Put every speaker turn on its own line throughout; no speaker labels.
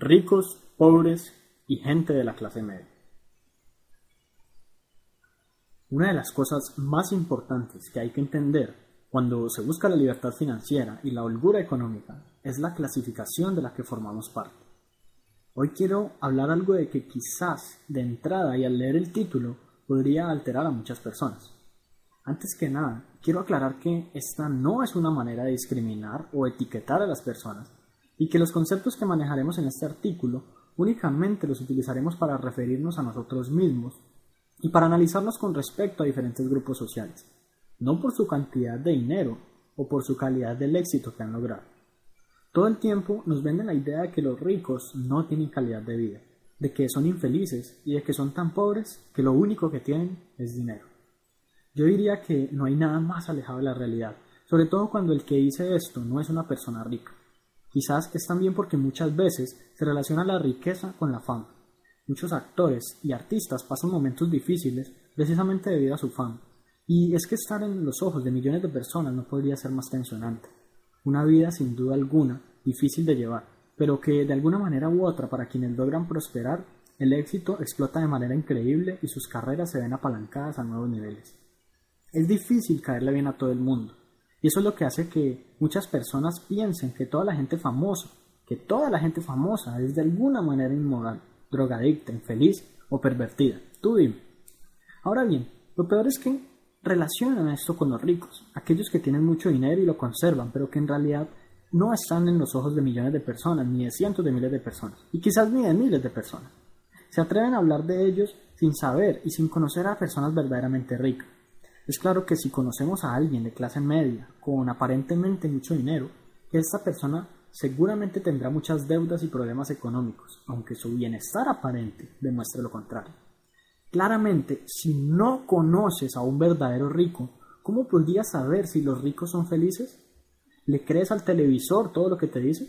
ricos, pobres y gente de la clase media. Una de las cosas más importantes que hay que entender cuando se busca la libertad financiera y la holgura económica es la clasificación de la que formamos parte. Hoy quiero hablar algo de que quizás de entrada y al leer el título podría alterar a muchas personas. Antes que nada, quiero aclarar que esta no es una manera de discriminar o etiquetar a las personas y que los conceptos que manejaremos en este artículo únicamente los utilizaremos para referirnos a nosotros mismos y para analizarnos con respecto a diferentes grupos sociales, no por su cantidad de dinero o por su calidad del éxito que han logrado. Todo el tiempo nos venden la idea de que los ricos no tienen calidad de vida, de que son infelices y de que son tan pobres que lo único que tienen es dinero. Yo diría que no hay nada más alejado de la realidad, sobre todo cuando el que dice esto no es una persona rica. Quizás es también porque muchas veces se relaciona la riqueza con la fama. Muchos actores y artistas pasan momentos difíciles precisamente debido a su fama. Y es que estar en los ojos de millones de personas no podría ser más tensionante. Una vida sin duda alguna difícil de llevar, pero que de alguna manera u otra para quienes logran prosperar, el éxito explota de manera increíble y sus carreras se ven apalancadas a nuevos niveles. Es difícil caerle bien a todo el mundo. Y eso es lo que hace que muchas personas piensen que toda la gente famosa, que toda la gente famosa es de alguna manera inmoral, drogadicta, infeliz o pervertida. Tú dime. Ahora bien, lo peor es que relacionan esto con los ricos, aquellos que tienen mucho dinero y lo conservan, pero que en realidad no están en los ojos de millones de personas, ni de cientos de miles de personas, y quizás ni de miles de personas. Se atreven a hablar de ellos sin saber y sin conocer a personas verdaderamente ricas. Es claro que si conocemos a alguien de clase media con aparentemente mucho dinero, esta persona seguramente tendrá muchas deudas y problemas económicos, aunque su bienestar aparente demuestre lo contrario. Claramente, si no conoces a un verdadero rico, ¿cómo podrías saber si los ricos son felices? ¿Le crees al televisor todo lo que te dice?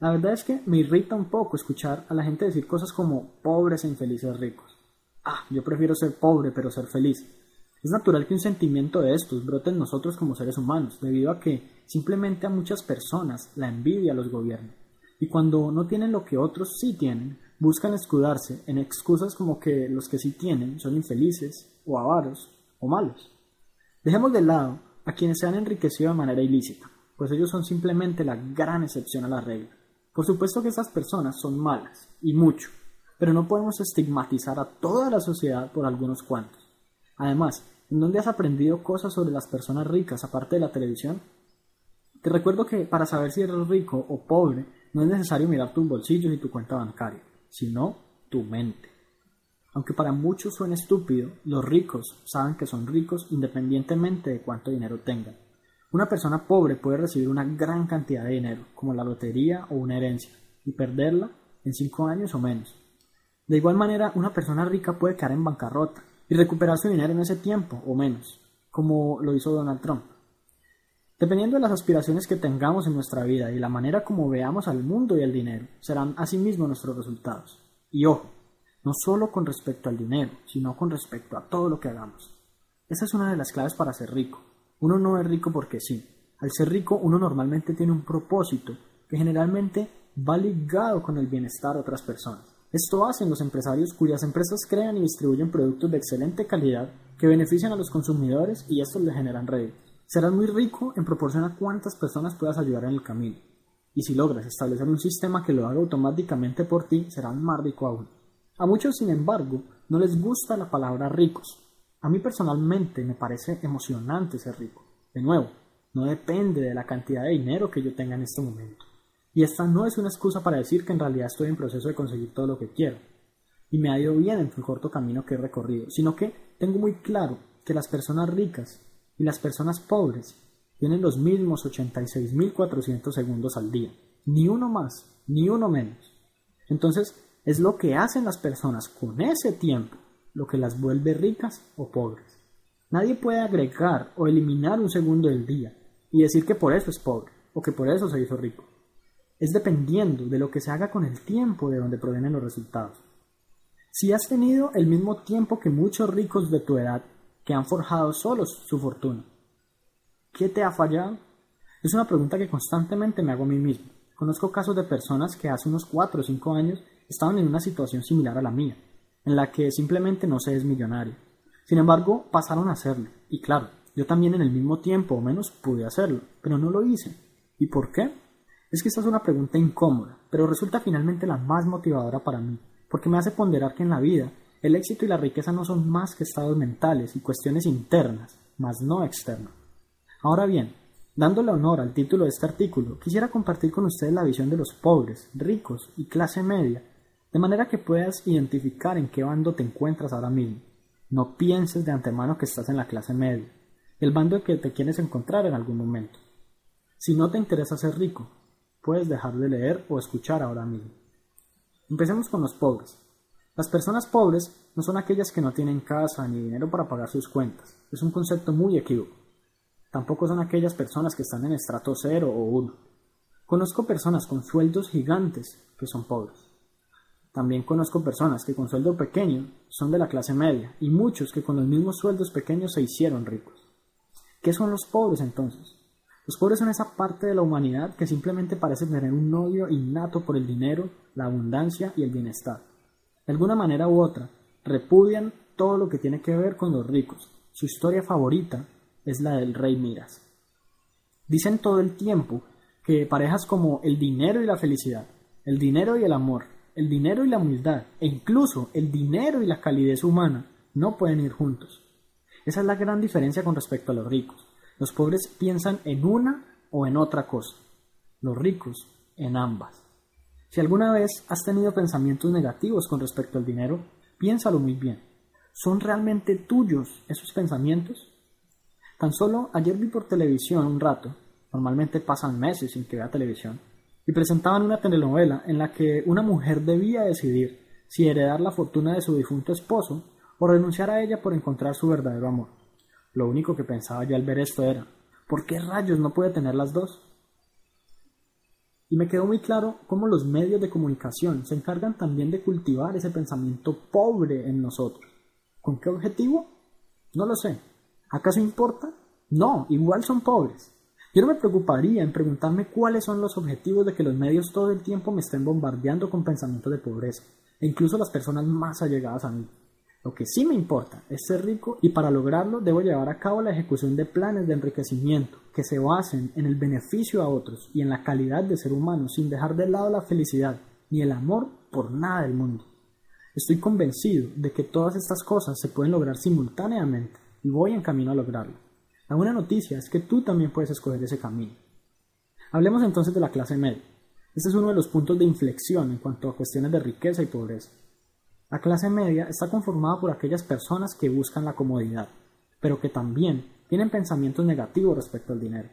La verdad es que me irrita un poco escuchar a la gente decir cosas como pobres e infelices ricos. Ah, yo prefiero ser pobre pero ser feliz. Es natural que un sentimiento de estos brote en nosotros como seres humanos, debido a que simplemente a muchas personas la envidia los gobierna. Y cuando no tienen lo que otros sí tienen, buscan escudarse en excusas como que los que sí tienen son infelices, o avaros, o malos. Dejemos de lado a quienes se han enriquecido de manera ilícita, pues ellos son simplemente la gran excepción a la regla. Por supuesto que esas personas son malas, y mucho, pero no podemos estigmatizar a toda la sociedad por algunos cuantos. Además, ¿en dónde has aprendido cosas sobre las personas ricas aparte de la televisión? Te recuerdo que para saber si eres rico o pobre no es necesario mirar tus bolsillos y tu cuenta bancaria, sino tu mente. Aunque para muchos suene estúpido, los ricos saben que son ricos independientemente de cuánto dinero tengan. Una persona pobre puede recibir una gran cantidad de dinero, como la lotería o una herencia, y perderla en cinco años o menos. De igual manera, una persona rica puede caer en bancarrota y recuperar su dinero en ese tiempo o menos, como lo hizo Donald Trump. Dependiendo de las aspiraciones que tengamos en nuestra vida y la manera como veamos al mundo y al dinero, serán asimismo nuestros resultados. Y ojo, no solo con respecto al dinero, sino con respecto a todo lo que hagamos. Esa es una de las claves para ser rico. Uno no es rico porque sí. Al ser rico uno normalmente tiene un propósito que generalmente va ligado con el bienestar de otras personas. Esto hacen los empresarios cuyas empresas crean y distribuyen productos de excelente calidad que benefician a los consumidores y estos le generan réditos. Serás muy rico en proporción a cuántas personas puedas ayudar en el camino. Y si logras establecer un sistema que lo haga automáticamente por ti, serás más rico aún. A muchos, sin embargo, no les gusta la palabra ricos. A mí personalmente me parece emocionante ser rico. De nuevo, no depende de la cantidad de dinero que yo tenga en este momento. Y esta no es una excusa para decir que en realidad estoy en proceso de conseguir todo lo que quiero. Y me ha ido bien en el corto camino que he recorrido, sino que tengo muy claro que las personas ricas y las personas pobres tienen los mismos 86.400 segundos al día. Ni uno más, ni uno menos. Entonces, es lo que hacen las personas con ese tiempo lo que las vuelve ricas o pobres. Nadie puede agregar o eliminar un segundo del día y decir que por eso es pobre o que por eso se hizo rico es dependiendo de lo que se haga con el tiempo de donde provienen los resultados. Si has tenido el mismo tiempo que muchos ricos de tu edad que han forjado solos su fortuna, ¿qué te ha fallado? Es una pregunta que constantemente me hago a mí mismo. Conozco casos de personas que hace unos 4 o 5 años estaban en una situación similar a la mía, en la que simplemente no se es millonario. Sin embargo, pasaron a hacerlo, y claro, yo también en el mismo tiempo o menos pude hacerlo, pero no lo hice. ¿Y por qué? Es que esta es una pregunta incómoda, pero resulta finalmente la más motivadora para mí, porque me hace ponderar que en la vida el éxito y la riqueza no son más que estados mentales y cuestiones internas, mas no externas. Ahora bien, Dándole honor al título de este artículo, quisiera compartir con ustedes la visión de los pobres, ricos y clase media, de manera que puedas identificar en qué bando te encuentras ahora mismo. No pienses de antemano que estás en la clase media, el bando que te quieres encontrar en algún momento. Si no te interesa ser rico, puedes dejar de leer o escuchar ahora mismo. Empecemos con los pobres. Las personas pobres no son aquellas que no tienen casa ni dinero para pagar sus cuentas. Es un concepto muy equívoco. Tampoco son aquellas personas que están en estrato 0 o 1. Conozco personas con sueldos gigantes que son pobres. También conozco personas que con sueldo pequeño son de la clase media y muchos que con los mismos sueldos pequeños se hicieron ricos. ¿Qué son los pobres entonces? Los pobres son esa parte de la humanidad que simplemente parece tener un odio innato por el dinero, la abundancia y el bienestar. De alguna manera u otra, repudian todo lo que tiene que ver con los ricos. Su historia favorita es la del rey Miras. Dicen todo el tiempo que parejas como el dinero y la felicidad, el dinero y el amor, el dinero y la humildad, e incluso el dinero y la calidez humana no pueden ir juntos. Esa es la gran diferencia con respecto a los ricos. Los pobres piensan en una o en otra cosa, los ricos en ambas. Si alguna vez has tenido pensamientos negativos con respecto al dinero, piénsalo muy bien. ¿Son realmente tuyos esos pensamientos? Tan solo ayer vi por televisión un rato, normalmente pasan meses sin que vea televisión, y presentaban una telenovela en la que una mujer debía decidir si heredar la fortuna de su difunto esposo o renunciar a ella por encontrar su verdadero amor. Lo único que pensaba yo al ver esto era, ¿por qué rayos no puede tener las dos? Y me quedó muy claro cómo los medios de comunicación se encargan también de cultivar ese pensamiento pobre en nosotros. ¿Con qué objetivo? No lo sé, ¿Acaso importa? No, igual son pobres. Yo no me preocuparía en preguntarme cuáles son los objetivos de que los medios todo el tiempo me estén bombardeando con pensamientos de pobreza, e incluso las personas más allegadas a mí. Lo que sí me importa es ser rico y para lograrlo debo llevar a cabo la ejecución de planes de enriquecimiento que se basen en el beneficio a otros y en la calidad de ser humano sin dejar de lado la felicidad ni el amor por nada del mundo. Estoy convencido de que todas estas cosas se pueden lograr simultáneamente y voy en camino a lograrlo. La buena noticia es que tú también puedes escoger ese camino. Hablemos entonces de la clase media. Este es uno de los puntos de inflexión en cuanto a cuestiones de riqueza y pobreza. La clase media está conformada por aquellas personas que buscan la comodidad, pero que también tienen pensamientos negativos respecto al dinero.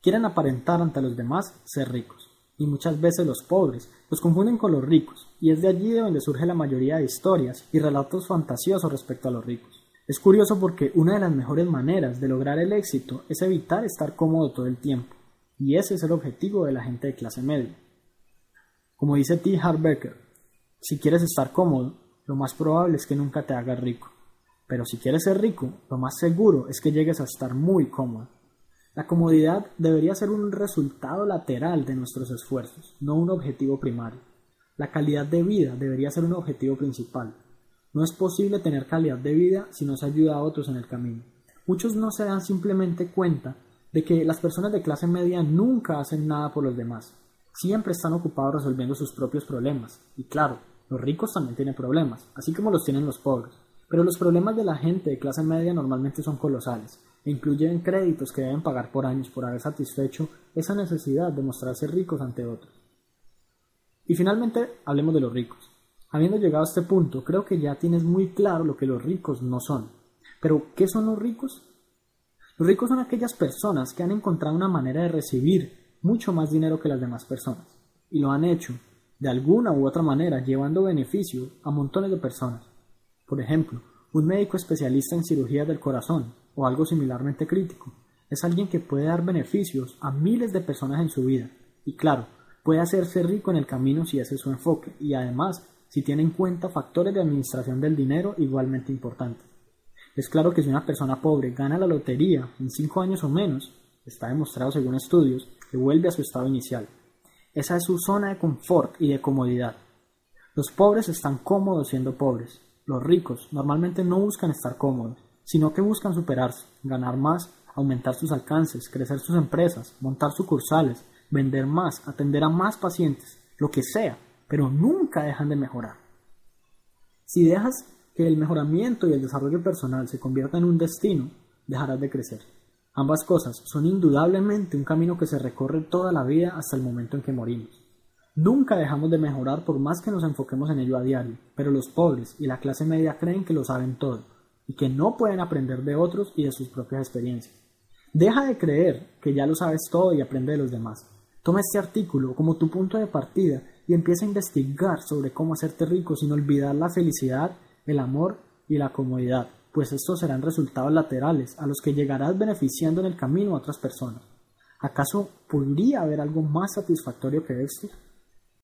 Quieren aparentar ante los demás ser ricos, y muchas veces los pobres los confunden con los ricos, y es de allí de donde surge la mayoría de historias y relatos fantasiosos respecto a los ricos. Es curioso porque una de las mejores maneras de lograr el éxito es evitar estar cómodo todo el tiempo, y ese es el objetivo de la gente de clase media. Como dice T. Harbecker, si quieres estar cómodo, lo más probable es que nunca te hagas rico. Pero si quieres ser rico, lo más seguro es que llegues a estar muy cómodo. La comodidad debería ser un resultado lateral de nuestros esfuerzos, no un objetivo primario. La calidad de vida debería ser un objetivo principal, no es posible tener calidad de vida si no se ayuda a otros en el camino. Muchos no se dan simplemente cuenta de que las personas de clase media nunca hacen nada por los demás. Siempre están ocupados resolviendo sus propios problemas. Y claro, los ricos también tienen problemas, así como los tienen los pobres. Pero los problemas de la gente de clase media normalmente son colosales e incluyen créditos que deben pagar por años por haber satisfecho esa necesidad de mostrarse ricos ante otros. Y finalmente, hablemos de los ricos. Habiendo llegado a este punto, creo que ya tienes muy claro lo que los ricos no son. Pero, ¿qué son los ricos? Los ricos son aquellas personas que han encontrado una manera de recibir mucho más dinero que las demás personas. Y lo han hecho, de alguna u otra manera, llevando beneficio a montones de personas. Por ejemplo, un médico especialista en cirugía del corazón, o algo similarmente crítico, es alguien que puede dar beneficios a miles de personas en su vida. Y claro, puede hacerse rico en el camino si ese es su enfoque, y además si tiene en cuenta factores de administración del dinero igualmente importantes. Es claro que si una persona pobre gana la lotería en cinco años o menos, está demostrado según estudios que vuelve a su estado inicial. Esa es su zona de confort y de comodidad. Los pobres están cómodos siendo pobres. Los ricos normalmente no buscan estar cómodos, sino que buscan superarse, ganar más, aumentar sus alcances, crecer sus empresas, montar sucursales, vender más, atender a más pacientes, lo que sea, pero nunca dejan de mejorar. Si dejas que el mejoramiento y el desarrollo personal se conviertan en un destino, dejarás de crecer. Ambas cosas son indudablemente un camino que se recorre toda la vida hasta el momento en que morimos. Nunca dejamos de mejorar por más que nos enfoquemos en ello a diario, pero los pobres y la clase media creen que lo saben todo y que no pueden aprender de otros y de sus propias experiencias. Deja de creer que ya lo sabes todo y aprende de los demás. Toma este artículo como tu punto de partida y empieza a investigar sobre cómo hacerte rico sin olvidar la felicidad, el amor y la comodidad, pues estos serán resultados laterales a los que llegarás beneficiando en el camino a otras personas. ¿Acaso podría haber algo más satisfactorio que esto?